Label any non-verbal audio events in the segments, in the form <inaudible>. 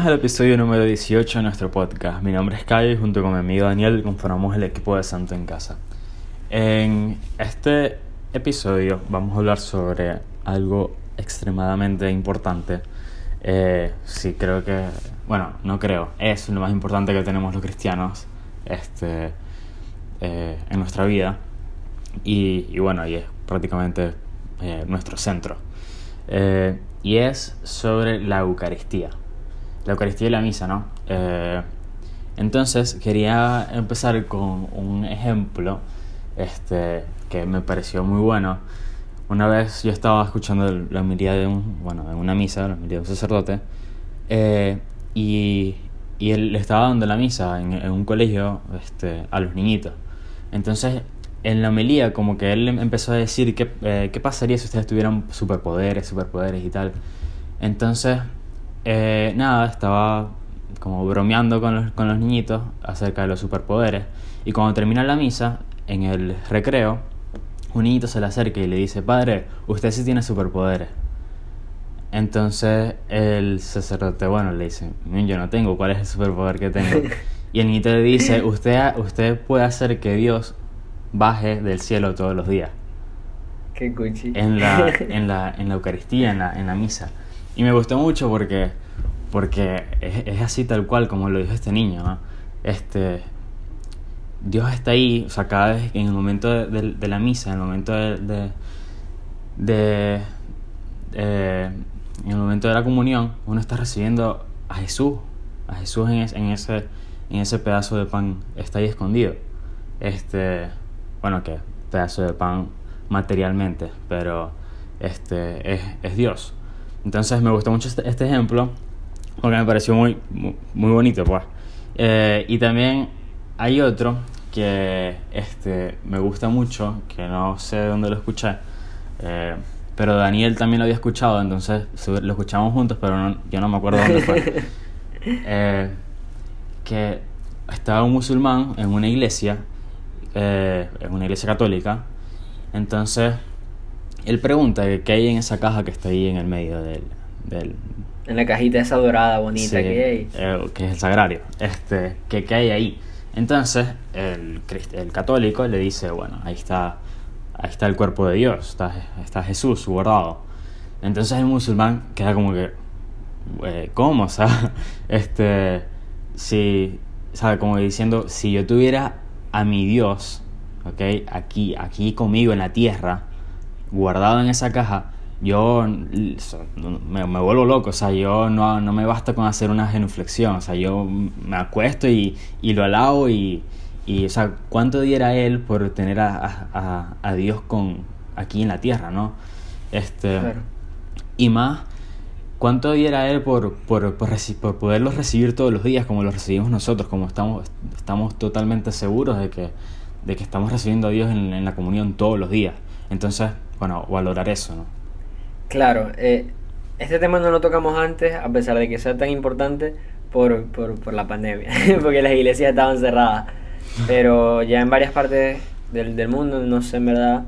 bienvenidos al episodio número 18 de nuestro podcast. Mi nombre es Kai y junto con mi amigo Daniel conformamos el equipo de Santo en Casa. En este episodio vamos a hablar sobre algo extremadamente importante. Eh, sí, creo que, bueno, no creo, es lo más importante que tenemos los cristianos este, eh, en nuestra vida. Y, y, bueno, y es prácticamente eh, nuestro centro. Eh, y es sobre la Eucaristía. La Eucaristía y la misa, ¿no? Eh, entonces quería empezar con un ejemplo este, que me pareció muy bueno. Una vez yo estaba escuchando la homilía de un, bueno, de una misa, la homilía de un sacerdote, eh, y, y, él estaba dando la misa en, un colegio este, a los niñitos. Entonces, en la homilía, como que él empezó a decir qué, eh, qué pasaría si ustedes tuvieran superpoderes, superpoderes y tal. Entonces, eh, nada, estaba como bromeando con los, con los niñitos acerca de los superpoderes. Y cuando termina la misa, en el recreo, un niñito se le acerca y le dice, padre, usted sí tiene superpoderes. Entonces el sacerdote, bueno, le dice, yo no tengo, ¿cuál es el superpoder que tengo? <laughs> Y el niñito le dice, usted, usted puede hacer que Dios baje del cielo todos los días. Qué cuchi. En la, <laughs> en la, en la Eucaristía, en la, en la misa. Y me gustó mucho porque, porque es, así tal cual como lo dijo este niño. Este, Dios está ahí, o sea, cada vez en el momento de, la misa, en el momento de, de, eh, en el momento de la comunión, uno está recibiendo a Jesús, a Jesús en, es, en, ese, en ese pedazo de pan, está ahí escondido. Este, bueno, que pedazo de pan materialmente, pero este, es, es Dios. Entonces me gustó mucho este, este, ejemplo porque me pareció muy, muy, muy bonito, pues. Eh, y también hay otro que este, me gusta mucho, que no sé de dónde lo escuché, eh, pero Daniel también lo había escuchado, entonces lo escuchamos juntos, pero no, yo no me acuerdo dónde fue. <laughs> Eh, que estaba un musulmán en una iglesia, eh, en una iglesia católica, entonces él pregunta qué hay en esa caja que está ahí en el medio del... del en la cajita esa dorada bonita sí, que hay. Eh, que es el sagrario. Este, que, ¿Qué hay ahí? Entonces el, el católico le dice, bueno, ahí está, ahí está el cuerpo de Dios, está, está Jesús guardado. Entonces el musulmán queda como que, eh, ¿cómo? <laughs> O sea, este, si, sabe, como diciendo, si yo tuviera a mi Dios, ¿ok? Aquí, aquí conmigo en la tierra, guardado en esa caja, yo me, me, vuelvo loco, o sea, yo no, no, me basta con hacer una genuflexión, o sea, yo me acuesto y, y lo alabo y, y, o sea, ¿cuánto diera él por tener a, a, a, Dios con, aquí en la tierra, no? Este, claro. Y más, ¿cuánto diera él por, por, por, por, poderlos recibir todos los días como los recibimos nosotros, como estamos, estamos totalmente seguros de que, de que estamos recibiendo a Dios en, en la comunión todos los días? Entonces, bueno, valorar eso, ¿no? Claro, eh, este tema no lo tocamos antes, a pesar de que sea tan importante por, por, por la pandemia, <laughs> porque las iglesias estaban cerradas. Pero ya en varias partes del, del, mundo, no sé en verdad,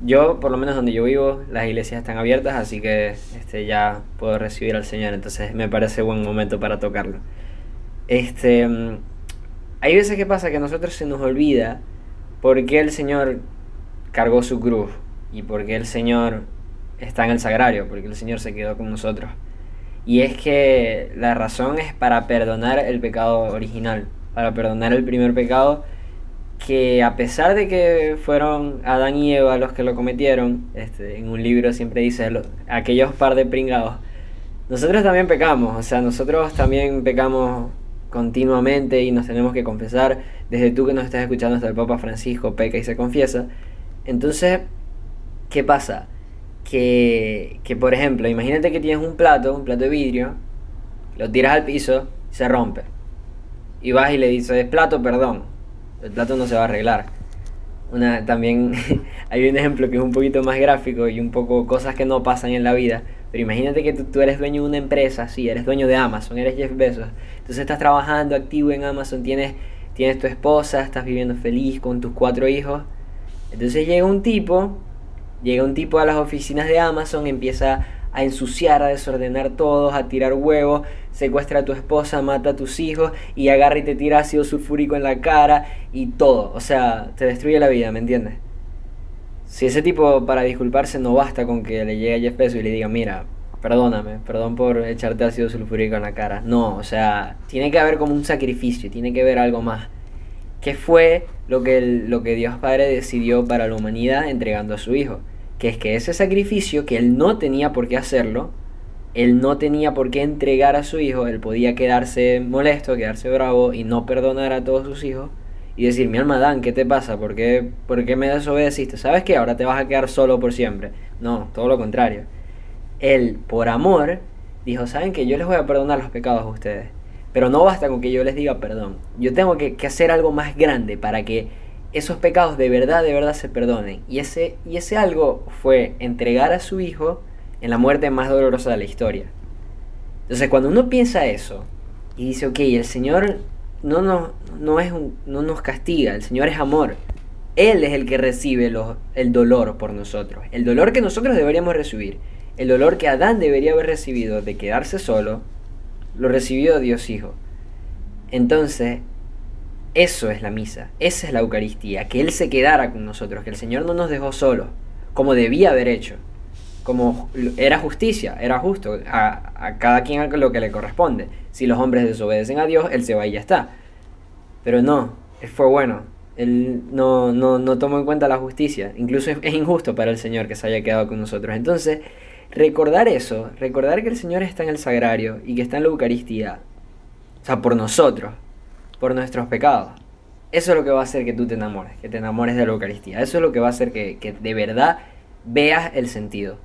yo por lo menos donde yo vivo, las iglesias están abiertas, así que este, ya puedo recibir al Señor, entonces me parece buen momento para tocarlo. Este, hay veces que pasa que a nosotros se nos olvida por qué el Señor cargó su cruz y por qué el Señor está en el sagrario, porque el Señor se quedó con nosotros. Y es que la razón es para perdonar el pecado original, para perdonar el primer pecado, que a pesar de que fueron Adán y Eva los que lo cometieron, este, en un libro siempre dice lo, aquellos par de pringados, nosotros también pecamos, o sea, nosotros también pecamos continuamente y nos tenemos que confesar, desde tú que nos estás escuchando hasta el Papa Francisco peca y se confiesa. Entonces, ¿qué pasa? que, que, por ejemplo, imagínate que tienes un plato, un plato de vidrio, lo tiras al piso, se rompe. Y vas y le dices, plato, perdón. El plato no se va a arreglar. Una, también <laughs> hay un ejemplo que es un poquito más gráfico y un poco cosas que no pasan en la vida. Pero imagínate que tú, tú eres dueño de una empresa, sí, eres dueño de Amazon, eres Jeff Bezos. Entonces estás trabajando activo en Amazon, tienes, tienes tu esposa, estás viviendo feliz con tus cuatro hijos. Entonces llega un tipo llega un tipo a las oficinas de Amazon, empieza a ensuciar, a desordenar todos, a tirar huevos, secuestra a tu esposa, mata a tus hijos y agarra y te tira ácido sulfúrico en la cara y todo. O sea, te destruye la vida, ¿me entiendes? Si ese tipo para disculparse no basta con que le llegue a Jeff y le diga, mira, perdóname, perdón por echarte ácido sulfúrico en la cara. No, o sea, tiene que haber como un sacrificio, tiene que haber algo más. ¿Qué fue lo que, lo que Dios Padre decidió para la humanidad entregando a su Hijo? que es que ese sacrificio, que él no tenía por qué hacerlo, él no tenía por qué entregar a su hijo, él podía quedarse molesto, quedarse bravo y no perdonar a todos sus hijos y decir, mi alma Dan, ¿qué te pasa? ¿Por qué, ¿Por qué me desobedeciste? ¿Sabes qué? Ahora te vas a quedar solo por siempre. No, todo lo contrario. Él, por amor, dijo, ¿saben que Yo les voy a perdonar los pecados a ustedes. Pero no basta con que yo les diga perdón. Yo tengo que, hacer algo más grande para que esos pecados de verdad, de verdad se perdonen. Y ese, y ese algo fue entregar a su hijo en la muerte más dolorosa de la historia. Entonces cuando uno piensa eso y dice, ok, el Señor no nos, no es no nos castiga, el Señor es amor. Él es el que recibe el dolor por nosotros. El dolor que nosotros deberíamos recibir. El dolor que Adán debería haber recibido de quedarse solo, lo recibió Dios Hijo. Entonces, eso es la misa, esa es la Eucaristía, que Él se quedara con nosotros, que el Señor no nos dejó solos, como debía haber hecho, como era justicia, era justo, a, cada quien lo que le corresponde. Si los hombres desobedecen a Dios, Él se va y ya está. Pero no, fue bueno, Él no, no, no tomó en cuenta la justicia, incluso es injusto para el Señor que se haya quedado con nosotros. Entonces, recordar eso, recordar que el Señor está en el sagrario y que está en la Eucaristía, o sea, por nosotros, por nuestros pecados. Eso es lo que va a hacer que tú te enamores, que te enamores de la Eucaristía. Eso es lo que va a hacer que, de verdad veas el sentido.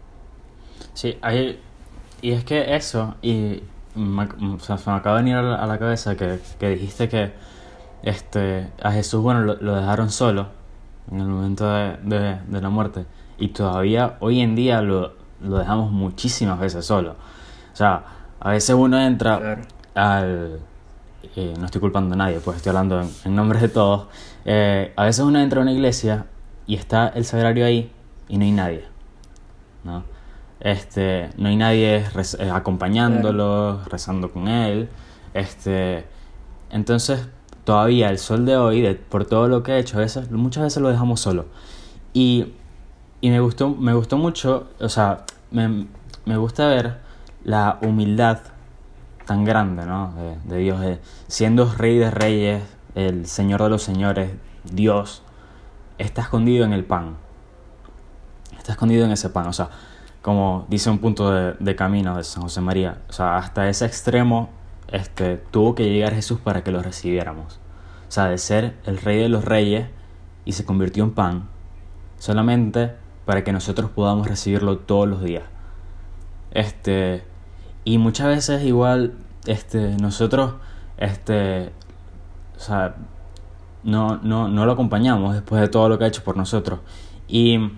Sí, hay, y es que eso, y o sea, me acaba de venir a la, cabeza que, dijiste que este, a Jesús, bueno, lo, dejaron solo en el momento de, la muerte. Y todavía hoy en día lo, lo dejamos muchísimas veces solo. O sea, a veces uno entra al eh, no estoy culpando a nadie, pues estoy hablando en, nombre de todos, eh, a veces uno entra a una iglesia y está el sagrario ahí y no hay nadie, ¿no? Este, no hay nadie eh, acompañándolo, rezando con él, este, entonces todavía el sol de hoy, por todo lo que he hecho, a veces, muchas veces lo dejamos solo. Y, y me, gustó, me gustó mucho, o sea, me, me gusta ver la humildad tan grande, ¿no? De, Dios, siendo rey de reyes, el señor de los señores, Dios, está escondido en el pan. Está escondido en ese pan, o sea, como dice un punto de, camino de San José María, o sea, hasta ese extremo este, tuvo que llegar Jesús para que lo recibiéramos. O sea, de ser el rey de los reyes y se convirtió en pan, solamente para que nosotros podamos recibirlo todos los días. Este, y muchas veces igual este, nosotros este, o sea, no, no, no lo acompañamos después de todo lo que ha hecho por nosotros. Y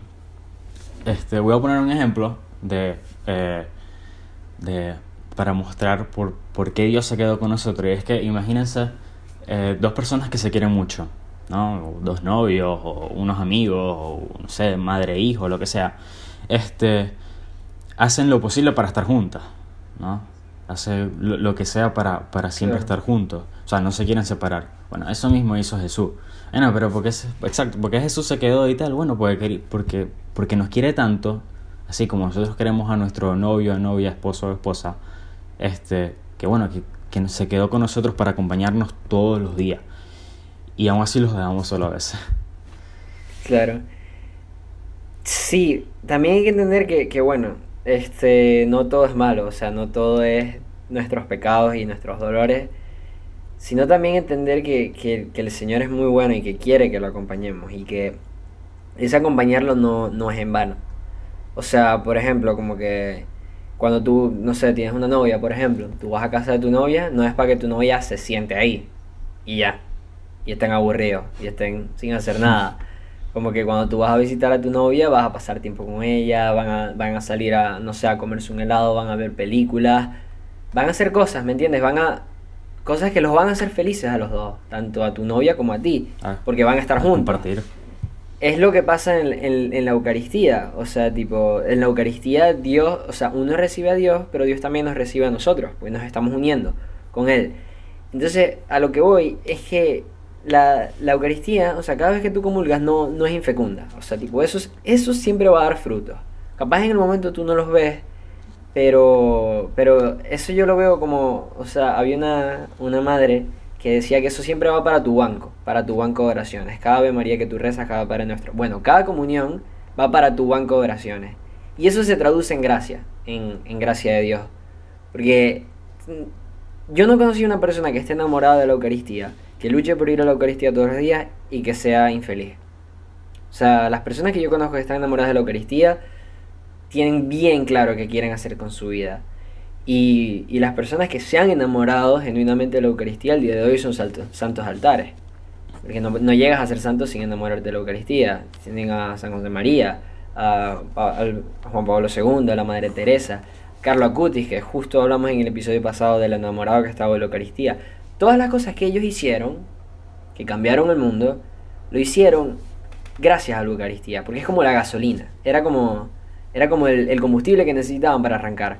este, voy a poner un ejemplo de, eh, de para mostrar por, por qué Dios se quedó con nosotros. Y es que imagínense eh, dos personas que se quieren mucho, ¿no? dos novios, o unos amigos, o no sé, madre, hijo, lo que sea. Este, hacen lo posible para estar juntas. ¿no? Hace lo, que sea para, para siempre estar juntos. O sea, no se quieren separar. Bueno, eso mismo hizo Jesús. Bueno, pero porque es, exacto, porque Jesús se quedó y tal, bueno, porque, porque, porque nos quiere tanto, así como nosotros queremos a nuestro novio, novia, esposo o esposa, este, que bueno, que, que se quedó con nosotros para acompañarnos todos los días. Y aún así los dejamos solo a veces. Claro. Sí, también hay que entender que, que bueno, este, no todo es malo, o sea, no todo es nuestros pecados y nuestros dolores, sino también entender que, el Señor es muy bueno y que quiere que lo acompañemos y que ese acompañarlo no, no es en vano. O sea, por ejemplo, como que cuando tú, no sé, tienes una novia, por ejemplo, tú vas a casa de tu novia, no es para que tu novia se siente ahí y ya, y estén aburridos y estén sin hacer nada. Como que cuando tú vas a visitar a tu novia, vas a pasar tiempo con ella, van a, van a salir a, no sé, a comerse un helado, van a ver películas, van a hacer cosas, ¿me entiendes? Van a. Cosas que los van a hacer felices a los dos, tanto a tu novia como a ti, ah, porque van a estar juntos. Compartir. es lo que pasa en, en, en, la Eucaristía. O sea, tipo, en la Eucaristía Dios, o sea, uno recibe a Dios, pero Dios también nos recibe a nosotros, porque nos estamos uniendo con Él. Entonces, a lo que voy es que la, la Eucaristía, o sea, cada vez que tú comulgas no, no es infecunda. O sea, tipo, eso, eso siempre va a dar frutos. Capaz en el momento tú no los ves, pero, pero eso yo lo veo como, o sea, había una, una madre que decía que eso siempre va para tu banco, para tu banco de oraciones. Cada Ave María que tú rezas, cada Padre Nuestro. Bueno, cada comunión va para tu banco de oraciones. Y eso se traduce en gracia, en, en gracia de Dios. Porque mm, yo no conocí una persona que esté enamorada de la Eucaristía, que luche por ir a la Eucaristía todos los días y que sea infeliz. O sea, las personas que yo conozco que están enamoradas de la Eucaristía tienen bien claro qué quieren hacer con su vida. Y, y, las personas que se han enamorado genuinamente de la Eucaristía al día de hoy son santos altares. Porque no, no, llegas a ser santo sin enamorarte de la Eucaristía. Tienen a San José María, a, a, Juan Pablo II, a la Madre Teresa, Carlo Acutis, que justo hablamos en el episodio pasado del enamorado que estaba de la Eucaristía. Todas las cosas que ellos hicieron, que cambiaron el mundo, lo hicieron gracias a la Eucaristía. Porque es como la gasolina. Era como, era como el, combustible que necesitaban para arrancar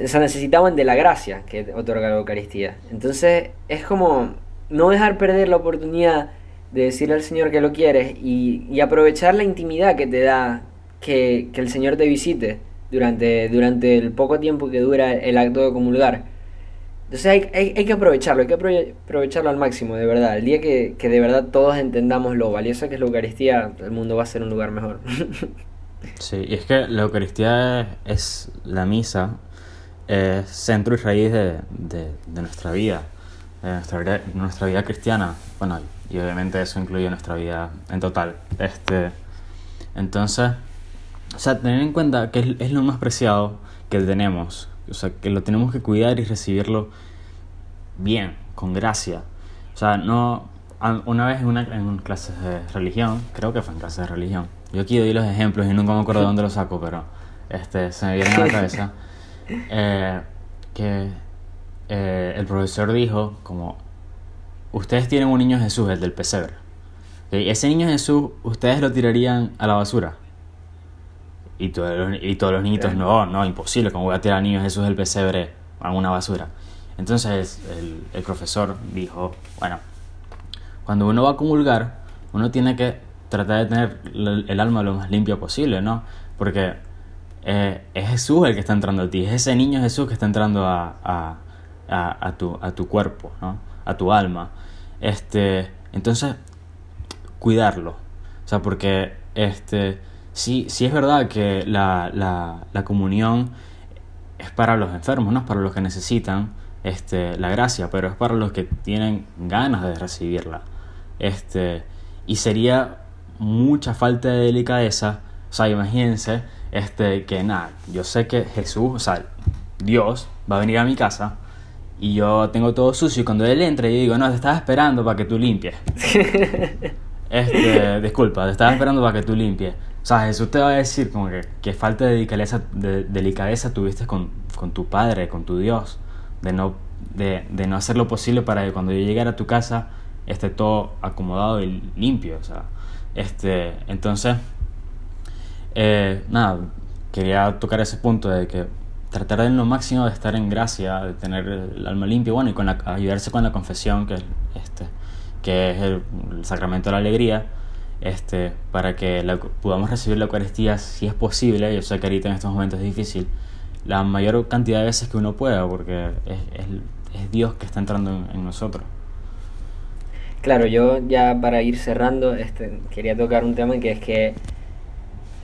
o sea, necesitaban de la gracia que otorga la Eucaristía. Entonces es como no dejar perder la oportunidad de decirle al Señor que lo quieres y, y aprovechar la intimidad que te da que, que, el Señor te visite durante, durante el poco tiempo que dura el acto de comulgar. Entonces hay, hay, hay que aprovecharlo, hay que aprovecharlo al máximo, de verdad. El día que, que de verdad todos entendamos lo valioso que es la Eucaristía, el mundo va a ser un lugar mejor. <laughs> sí, y es que la Eucaristía es la misa es centro y raíz de, de, de nuestra vida, de nuestra, nuestra vida cristiana. Bueno, y obviamente eso incluye nuestra vida en total. Este, entonces, o sea, tener en cuenta que es, es lo más preciado que tenemos, o sea, que lo tenemos que cuidar y recibirlo bien, con gracia. O sea, no. Una vez en una en clase de religión, creo que fue en clase de religión. Yo aquí doy los ejemplos y nunca me acuerdo de dónde los saco, pero este, se me viene a la cabeza <laughs> eh, que eh, el profesor dijo como, ustedes tienen un niño Jesús, el del pesebre. Ese niño Jesús, ustedes lo tirarían a la basura. Y, todos los, y todos los niñitos, no, no, imposible, como voy a tirar al niño Jesús del pesebre a una basura? Entonces el, el profesor dijo, bueno, cuando uno va a comulgar, uno tiene que tratar de tener el alma lo más limpio posible, ¿no? Porque eh, es Jesús el que está entrando a ti, es ese niño Jesús que está entrando a, a, a, a tu, a tu cuerpo, ¿no? a tu alma. Este, entonces, cuidarlo. O sea, porque este, sí, sí es verdad que la, la, la comunión es para los enfermos, no es para los que necesitan este, la gracia, pero es para los que tienen ganas de recibirla. Este, y sería mucha falta de delicadeza, o sea, imagínense este, que nada, yo sé que Jesús, o sea, Dios va a venir a mi casa y yo tengo todo sucio y cuando Él entra yo digo, no, te estaba esperando para que tú limpies. <laughs> este, disculpa, te estaba esperando para que tú limpies. O sea, Jesús te va a decir como que, que falta de delicadeza, de, delicadeza tuviste con, con, tu Padre, con tu Dios, de no, de, de, no hacer lo posible para que cuando yo llegara a tu casa esté todo acomodado y limpio. O sea, este, entonces eh, nada, quería tocar ese punto de que tratar en lo máximo de estar en gracia, de tener el alma limpia, bueno, y con la, ayudarse con la confesión, que, este, que es el, el, sacramento de la alegría, este, para que la, podamos recibir la Eucaristía si es posible, yo sé que ahorita en estos momentos es difícil, la mayor cantidad de veces que uno pueda, porque es, es, Dios que está entrando en, nosotros. Claro, yo ya para ir cerrando, este, quería tocar un tema que es que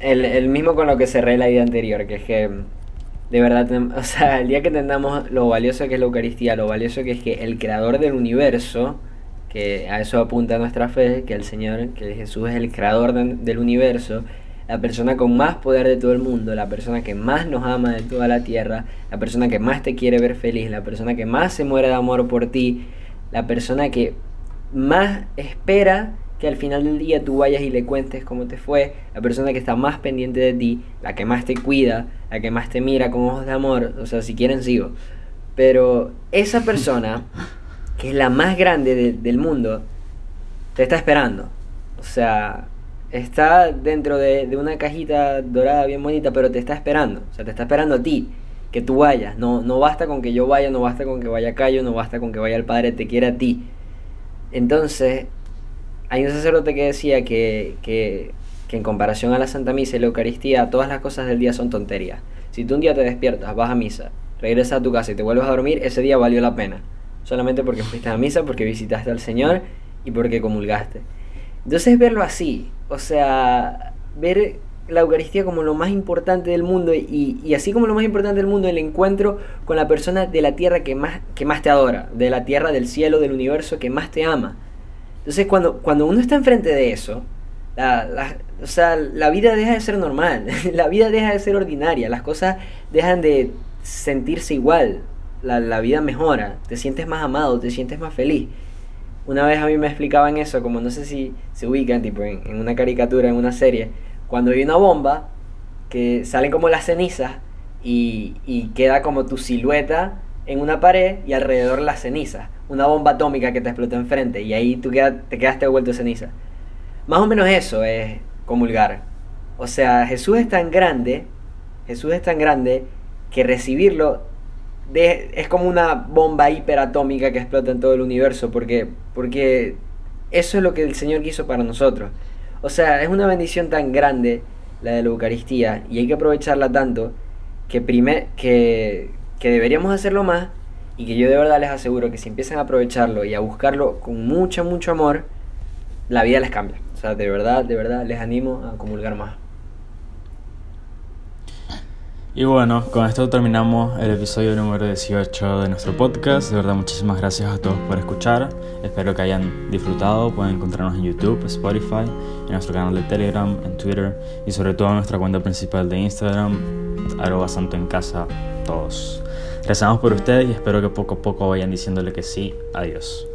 el, el, mismo con lo que cerré la idea anterior, que es que de verdad, <laughs> o sea, el día que entendamos lo valioso que es la Eucaristía, lo valioso que es que el creador del universo, que a eso apunta nuestra fe, que el Señor, que Jesús es el creador de, del universo, la persona con más poder de todo el mundo, la persona que más nos ama de toda la tierra, la persona que más te quiere ver feliz, la persona que más se muere de amor por ti, la persona que más espera que al final del día tú vayas y le cuentes cómo te fue, la persona que está más pendiente de ti, la que más te cuida, la que más te mira con ojos de amor, o sea, si quieren sigo. Pero esa persona, <laughs> que es la más grande de, del mundo, te está esperando. O sea, está dentro de, una cajita dorada bien bonita, pero te está esperando. O sea, te está esperando a ti, que tú vayas. No, no basta con que yo vaya, no basta con que vaya Cayo, no basta con que vaya el Padre, te quiere a ti. Entonces, hay un sacerdote que decía que, que, que en comparación a la Santa Misa y la Eucaristía, todas las cosas del día son tonterías. Si tú un día te despiertas, vas a misa, regresas a tu casa y te vuelves a dormir, ese día valió la pena. Solamente porque fuiste a misa, porque visitaste al Señor y porque comulgaste. Entonces verlo así, o sea, ver la Eucaristía como lo más importante del mundo y, y, así como lo más importante del mundo el encuentro con la persona de la tierra que más, que más te adora, de la tierra, del cielo, del universo que más te ama. Entonces cuando, cuando uno está enfrente de eso, la, la, o sea, la vida deja de ser normal, <laughs> la vida deja de ser ordinaria, las cosas dejan de sentirse igual, la, vida mejora, te sientes más amado, te sientes más feliz una vez a mí me explicaban eso, como no sé si se ubican, tipo en, en, una caricatura, en una serie, cuando hay una bomba, que salen como las cenizas y, y queda como tu silueta en una pared y alrededor las cenizas. Una bomba atómica que te explotó enfrente y ahí tú queda, te quedaste vuelto ceniza. Más o menos eso es comulgar. O sea, Jesús es tan grande, Jesús es tan grande que recibirlo de, es como una bomba hiperatómica que explota en todo el universo, porque, porque eso es lo que el Señor quiso para nosotros. O sea, es una bendición tan grande la de la Eucaristía y hay que aprovecharla tanto que, primer, que, que deberíamos hacerlo más y que yo de verdad les aseguro que si empiezan a aprovecharlo y a buscarlo con mucho, mucho amor, la vida les cambia. O sea, de verdad, de verdad les animo a comulgar más. Y bueno, con esto terminamos el episodio número 18 de nuestro podcast. De verdad, muchísimas gracias a todos por escuchar. Espero que hayan disfrutado. Pueden encontrarnos en YouTube, Spotify, en nuestro canal de Telegram, en Twitter y sobre todo en nuestra cuenta principal de Instagram, arroba santo en casa todos. Rezamos por ustedes y espero que poco a poco vayan diciéndole que sí. Adiós.